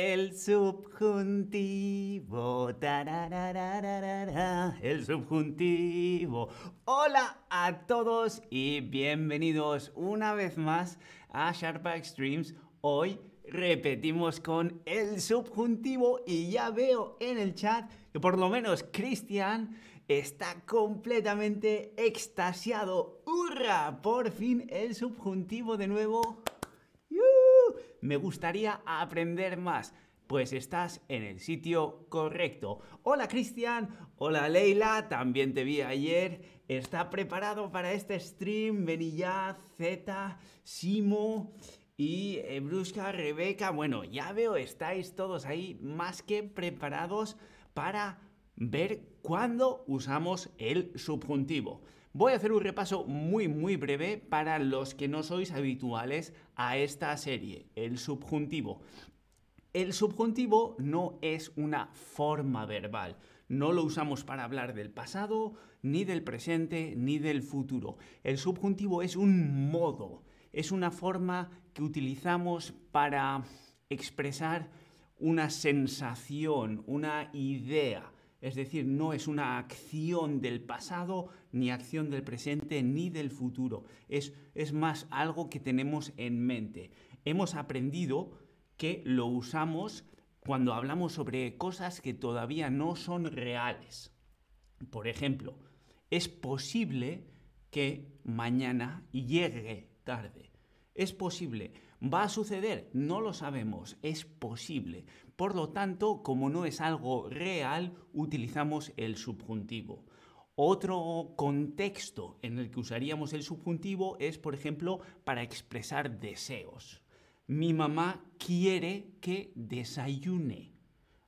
El subjuntivo. El subjuntivo. Hola a todos y bienvenidos una vez más a Sharpa Extremes. Hoy repetimos con el subjuntivo y ya veo en el chat que por lo menos Cristian está completamente extasiado. ¡Hurra! Por fin el subjuntivo de nuevo. Me gustaría aprender más. Pues estás en el sitio correcto. Hola Cristian, hola Leila, también te vi ayer. ¿Está preparado para este stream? Benilla, Z, Simo y eh, Brusca, Rebeca. Bueno, ya veo, estáis todos ahí más que preparados para ver cuándo usamos el subjuntivo. Voy a hacer un repaso muy muy breve para los que no sois habituales a esta serie, el subjuntivo. El subjuntivo no es una forma verbal. No lo usamos para hablar del pasado, ni del presente, ni del futuro. El subjuntivo es un modo, es una forma que utilizamos para expresar una sensación, una idea. Es decir, no es una acción del pasado, ni acción del presente, ni del futuro. Es, es más algo que tenemos en mente. Hemos aprendido que lo usamos cuando hablamos sobre cosas que todavía no son reales. Por ejemplo, es posible que mañana llegue tarde. Es posible. ¿Va a suceder? No lo sabemos. Es posible. Por lo tanto, como no es algo real, utilizamos el subjuntivo. Otro contexto en el que usaríamos el subjuntivo es, por ejemplo, para expresar deseos. Mi mamá quiere que desayune.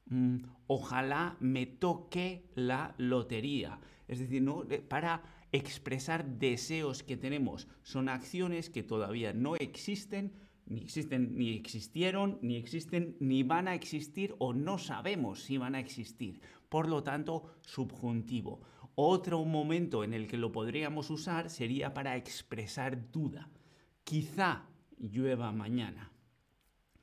Mm, ojalá me toque la lotería. Es decir, ¿no? para expresar deseos que tenemos. Son acciones que todavía no existen, ni existen, ni existieron, ni existen, ni van a existir o no sabemos si van a existir. Por lo tanto, subjuntivo. Otro momento en el que lo podríamos usar sería para expresar duda. Quizá llueva mañana.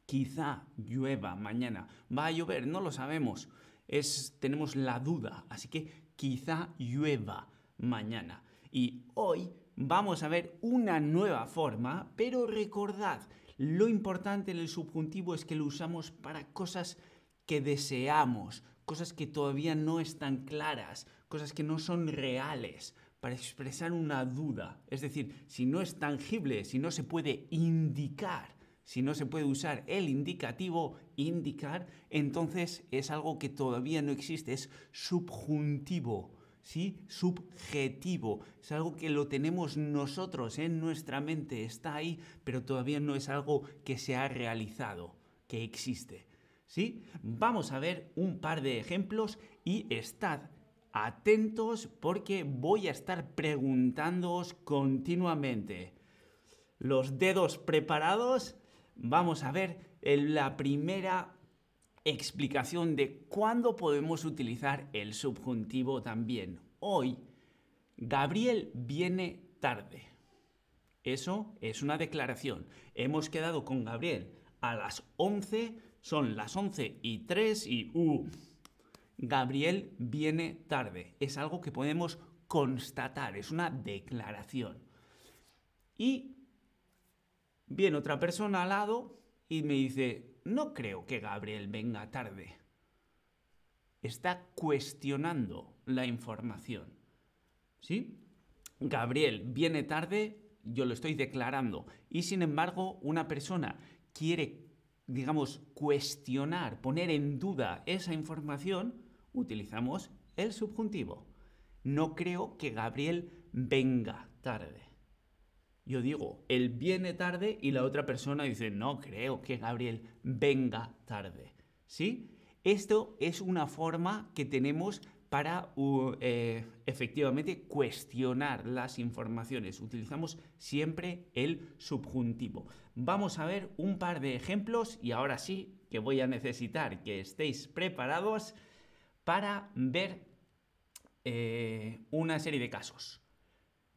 Quizá llueva mañana. ¿Va a llover? No lo sabemos. Es, tenemos la duda. Así que quizá llueva mañana. Y hoy vamos a ver una nueva forma, pero recordad, lo importante en el subjuntivo es que lo usamos para cosas que deseamos, cosas que todavía no están claras, cosas que no son reales, para expresar una duda. Es decir, si no es tangible, si no se puede indicar, si no se puede usar el indicativo indicar, entonces es algo que todavía no existe, es subjuntivo. ¿Sí? Subjetivo. Es algo que lo tenemos nosotros en nuestra mente, está ahí, pero todavía no es algo que se ha realizado, que existe. ¿Sí? Vamos a ver un par de ejemplos y estad atentos porque voy a estar preguntándoos continuamente. Los dedos preparados. Vamos a ver la primera explicación de cuándo podemos utilizar el subjuntivo también. Hoy, Gabriel viene tarde. Eso es una declaración. Hemos quedado con Gabriel a las 11, son las 11 y 3 y... Uh, Gabriel viene tarde. Es algo que podemos constatar, es una declaración. Y viene otra persona al lado y me dice, no creo que Gabriel venga tarde. Está cuestionando la información. ¿Sí? Gabriel viene tarde, yo lo estoy declarando. Y sin embargo, una persona quiere, digamos, cuestionar, poner en duda esa información, utilizamos el subjuntivo. No creo que Gabriel venga tarde. Yo digo, él viene tarde y la otra persona dice, no creo que Gabriel venga tarde. ¿Sí? Esto es una forma que tenemos para eh, efectivamente cuestionar las informaciones. Utilizamos siempre el subjuntivo. Vamos a ver un par de ejemplos y ahora sí que voy a necesitar que estéis preparados para ver eh, una serie de casos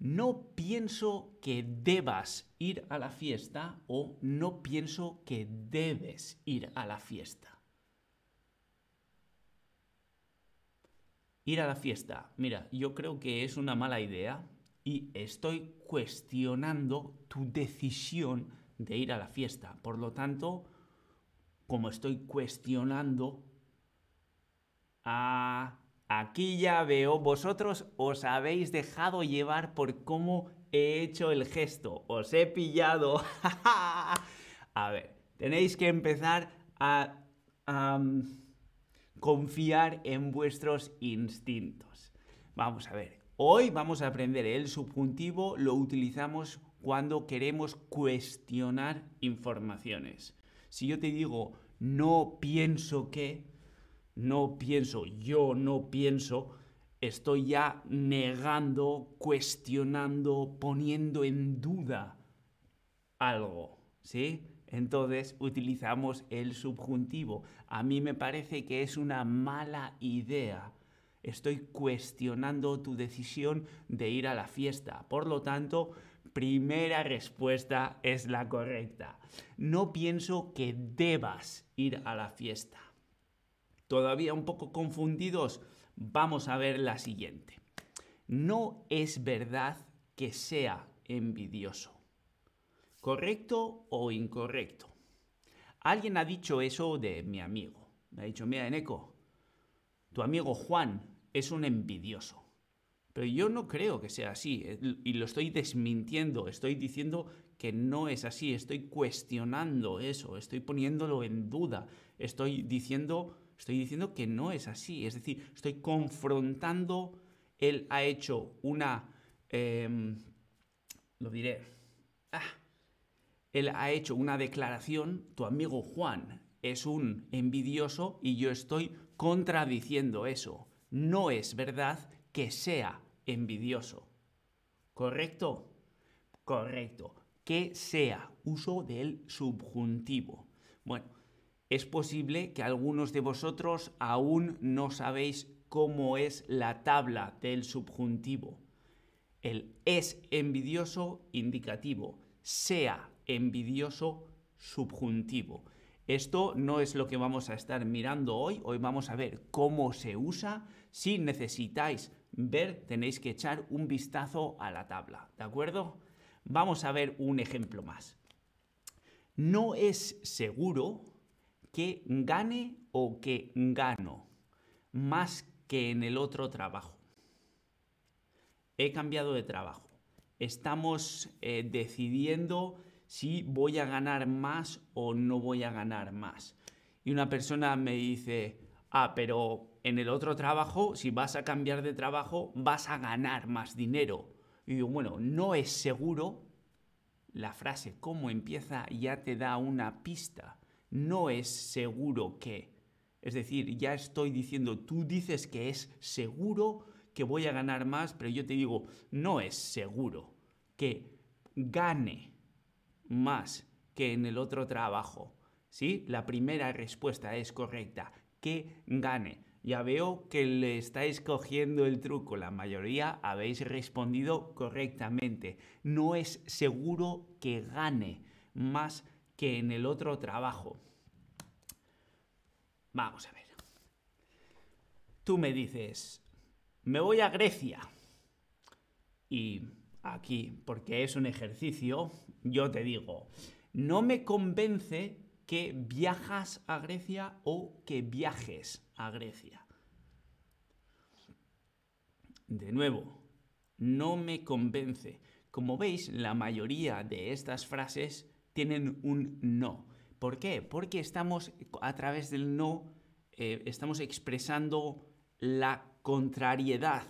no pienso que debas ir a la fiesta o no pienso que debes ir a la fiesta. Ir a la fiesta, mira, yo creo que es una mala idea y estoy cuestionando tu decisión de ir a la fiesta. Por lo tanto, como estoy cuestionando a aquí ya veo, vosotros os habéis dejado llevar por cómo he hecho el gesto. Os he pillado. a ver, tenéis que empezar a confiar en vuestros instintos. Vamos a ver, hoy vamos a aprender el subjuntivo, lo utilizamos cuando queremos cuestionar informaciones. Si yo te digo no pienso que, no pienso, yo no pienso, estoy ya negando, cuestionando, poniendo en duda algo, ¿sí? Entonces utilizamos el subjuntivo. A mí me parece que es una mala idea. Estoy cuestionando tu decisión de ir a la fiesta. Por lo tanto, primera respuesta es la correcta. No pienso que debas ir a la fiesta. Todavía un poco confundidos, vamos a ver la siguiente. No es verdad que sea envidioso. ¿Correcto o incorrecto? Alguien ha dicho eso de mi amigo. Me ha dicho, mira, Eneco, tu amigo Juan es un envidioso. Pero yo no creo que sea así eh, y lo estoy desmintiendo, estoy diciendo que no es así, estoy cuestionando eso, estoy poniéndolo en duda, estoy diciendo, estoy diciendo que no es así, es decir, estoy confrontando, él ha hecho una, em, lo diré, ah, él ha hecho una declaración, tu amigo Juan es un envidioso y yo estoy contradiciendo eso. No es verdad que sea envidioso. ¿Correcto? Correcto. Que sea uso del subjuntivo. Bueno, es posible que algunos de vosotros aún no sabéis cómo es la tabla del subjuntivo. El es envidioso indicativo, sea envidioso subjuntivo. Esto no es lo que vamos a estar mirando hoy. Hoy vamos a ver cómo se usa. Si necesitáis ver, tenéis que echar un vistazo a la tabla. ¿De acuerdo? Vamos a ver un ejemplo más. No es seguro que gane o que gano más que en el otro trabajo. He cambiado de trabajo. Estamos eh, decidiendo si voy a ganar más o no voy a ganar más. Y una persona me dice, ah, pero en el otro trabajo, si vas a cambiar de trabajo, vas a ganar más dinero. Y digo, bueno, no es seguro. La frase cómo empieza ya te da una pista. No es seguro que. Es decir, ya estoy diciendo, tú dices que es seguro que voy a ganar más, pero yo te digo, no es seguro que gane más que en el otro trabajo. ¿Sí? La primera respuesta es correcta. Que gane. Ya veo que le estáis cogiendo el truco. La mayoría habéis respondido correctamente. No es seguro que gane más que en el otro trabajo. Vamos a ver. Tú me dices, me voy a Grecia. Y aquí, porque es un ejercicio, yo te digo, no me convence que viajas a Grecia o que viajes a Grecia. De nuevo, no me convence. Como veis, la mayoría de estas frases tienen un no. ¿Por qué? Porque estamos a través del no, eh, estamos expresando la contrariedad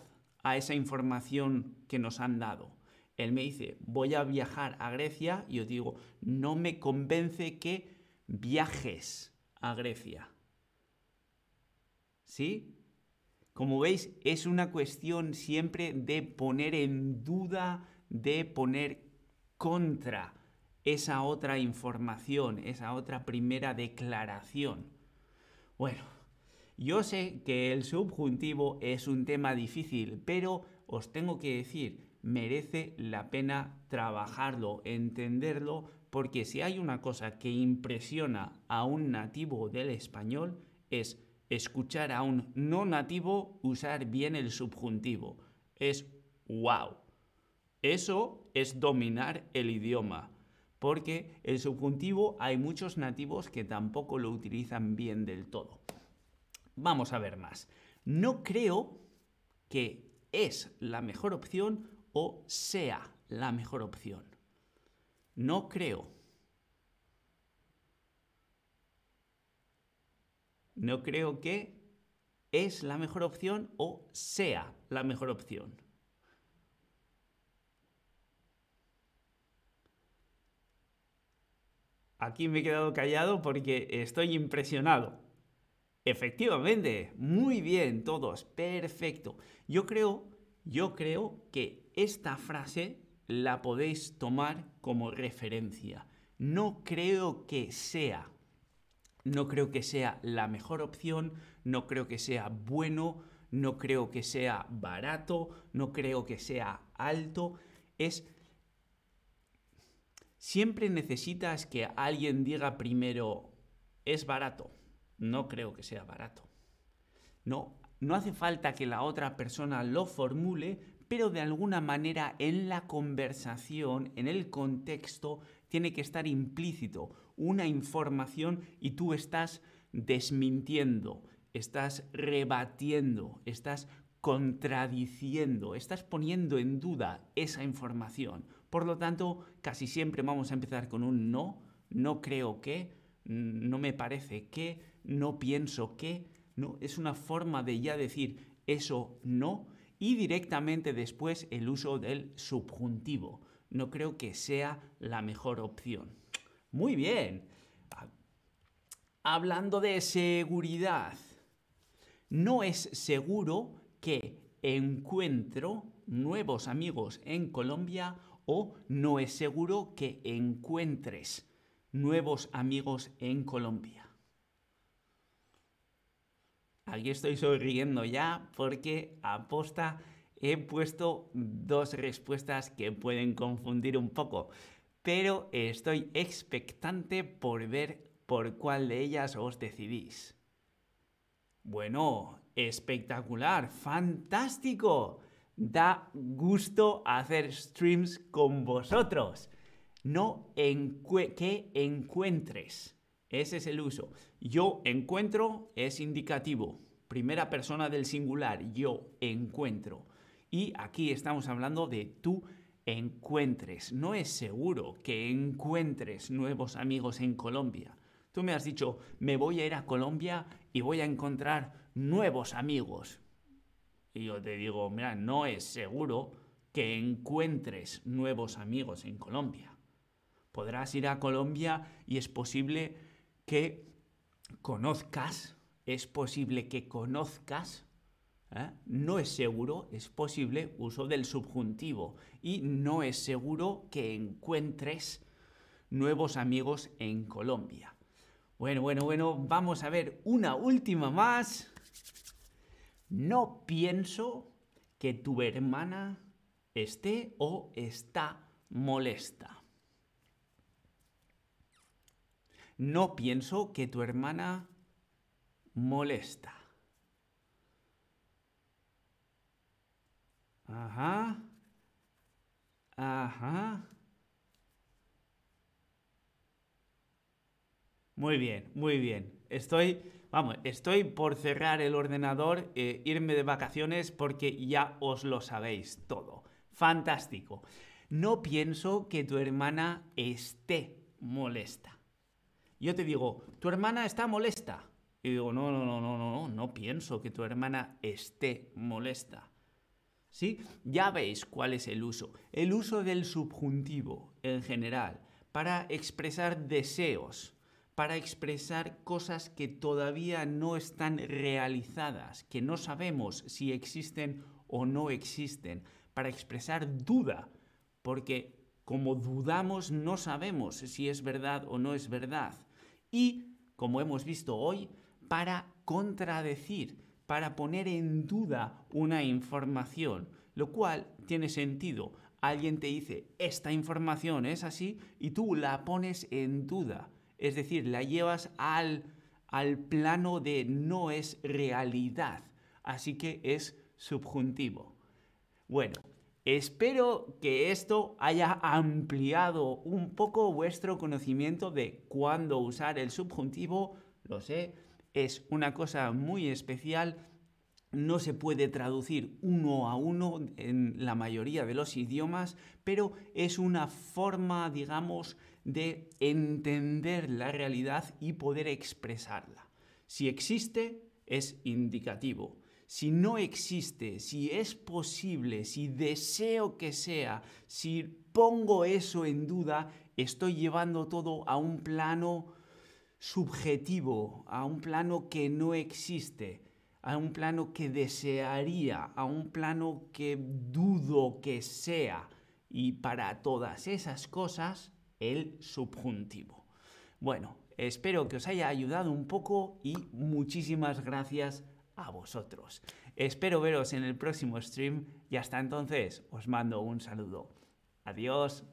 a esa información que nos han dado él me dice, voy a viajar a Grecia, y yo digo, no me convence que viajes a Grecia. ¿Sí? Como veis, es una cuestión siempre de poner en duda, de poner contra esa otra información, esa otra primera declaración. Bueno, yo sé que el subjuntivo es un tema difícil, pero os tengo que decir merece la pena trabajarlo, entenderlo, porque si hay una cosa que impresiona a un nativo del español es escuchar a un no nativo usar bien el subjuntivo. Es wow. Eso es dominar el idioma, porque el subjuntivo hay muchos nativos que tampoco lo utilizan bien del todo. Vamos a ver más. No creo que es la mejor opción o sea la mejor opción. No creo. No creo que es la mejor opción o sea la mejor opción. Aquí me he quedado callado porque estoy impresionado. Efectivamente, muy bien todos, perfecto. Yo creo, yo creo que esta frase la podéis tomar como referencia. No creo que sea, no creo que sea la mejor opción, no creo que sea bueno, no creo que sea barato, no creo que sea alto. Es siempre necesitas que alguien diga primero es barato. No creo que sea barato. No, no hace falta que la otra persona lo formule, pero de alguna manera en la conversación, en el contexto, tiene que estar implícito una información y tú estás desmintiendo, estás rebatiendo, estás contradiciendo, estás poniendo en duda esa información. Por lo tanto, casi siempre vamos a empezar con un no, no creo que, no me parece que, no pienso que, no, es una forma de ya decir eso no y directamente después el uso del subjuntivo. No creo que sea la mejor opción. Muy bien. Hablando de seguridad, no es seguro que encuentro nuevos amigos en Colombia o no es seguro que encuentres nuevos amigos en Colombia. Aquí estoy sonriendo ya porque aposta he puesto dos respuestas que pueden confundir un poco, pero estoy expectante por ver por cuál de ellas os decidís. Bueno, espectacular, fantástico. Da gusto hacer streams con vosotros. No que encuentres. Ese es el uso. Yo encuentro es indicativo. Primera persona del singular, yo encuentro. Y aquí estamos hablando de tú encuentres. No es seguro que encuentres nuevos amigos en Colombia. Tú me has dicho, me voy a ir a Colombia y voy a encontrar nuevos amigos. Y yo te digo, mira, no es seguro que encuentres nuevos amigos en Colombia. Podrás ir a Colombia y es posible que conozcas, es posible que conozcas, ¿eh? no es seguro, es posible uso del subjuntivo y no es seguro que encuentres nuevos amigos en Colombia. Bueno, bueno, bueno, vamos a ver una última más. No pienso que tu hermana esté o está molesta. No pienso que tu hermana molesta. Ajá. Ajá. Muy bien, muy bien. Estoy, vamos, estoy por cerrar el ordenador, e irme de vacaciones porque ya os lo sabéis todo. Fantástico. No pienso que tu hermana esté molesta. Yo te digo, tu hermana está molesta. Y digo, no, no, no, no, no, no, no pienso que tu hermana esté molesta. ¿Sí? Ya veis cuál es el uso. El uso del subjuntivo en general para expresar deseos, para expresar cosas que todavía no están realizadas, que no sabemos si existen o no existen, para expresar duda, porque como dudamos no sabemos si es verdad o no es verdad y, como hemos visto hoy, para contradecir, para poner en duda una información, lo cual tiene sentido. Alguien te dice, esta información es así, y tú la pones en duda. Es decir, la llevas al, al plano de no es realidad, así que es subjuntivo. Bueno, espero que esto haya ampliado un poco vuestro conocimiento de cuándo usar el subjuntivo. Lo sé, es una cosa muy especial. No se puede traducir uno a uno en la mayoría de los idiomas, pero es una forma, digamos, de entender la realidad y poder expresarla. Si existe, es indicativo. Si no existe, si es posible, si deseo que sea, si pongo eso en duda, estoy llevando todo a un plano subjetivo, a un plano que no existe, a un plano que desearía, a un plano que dudo que sea. Y para todas esas cosas, el subjuntivo. Bueno, espero que os haya ayudado un poco y muchísimas gracias a vosotros. Espero veros en el próximo stream y hasta entonces os mando un saludo. Adiós.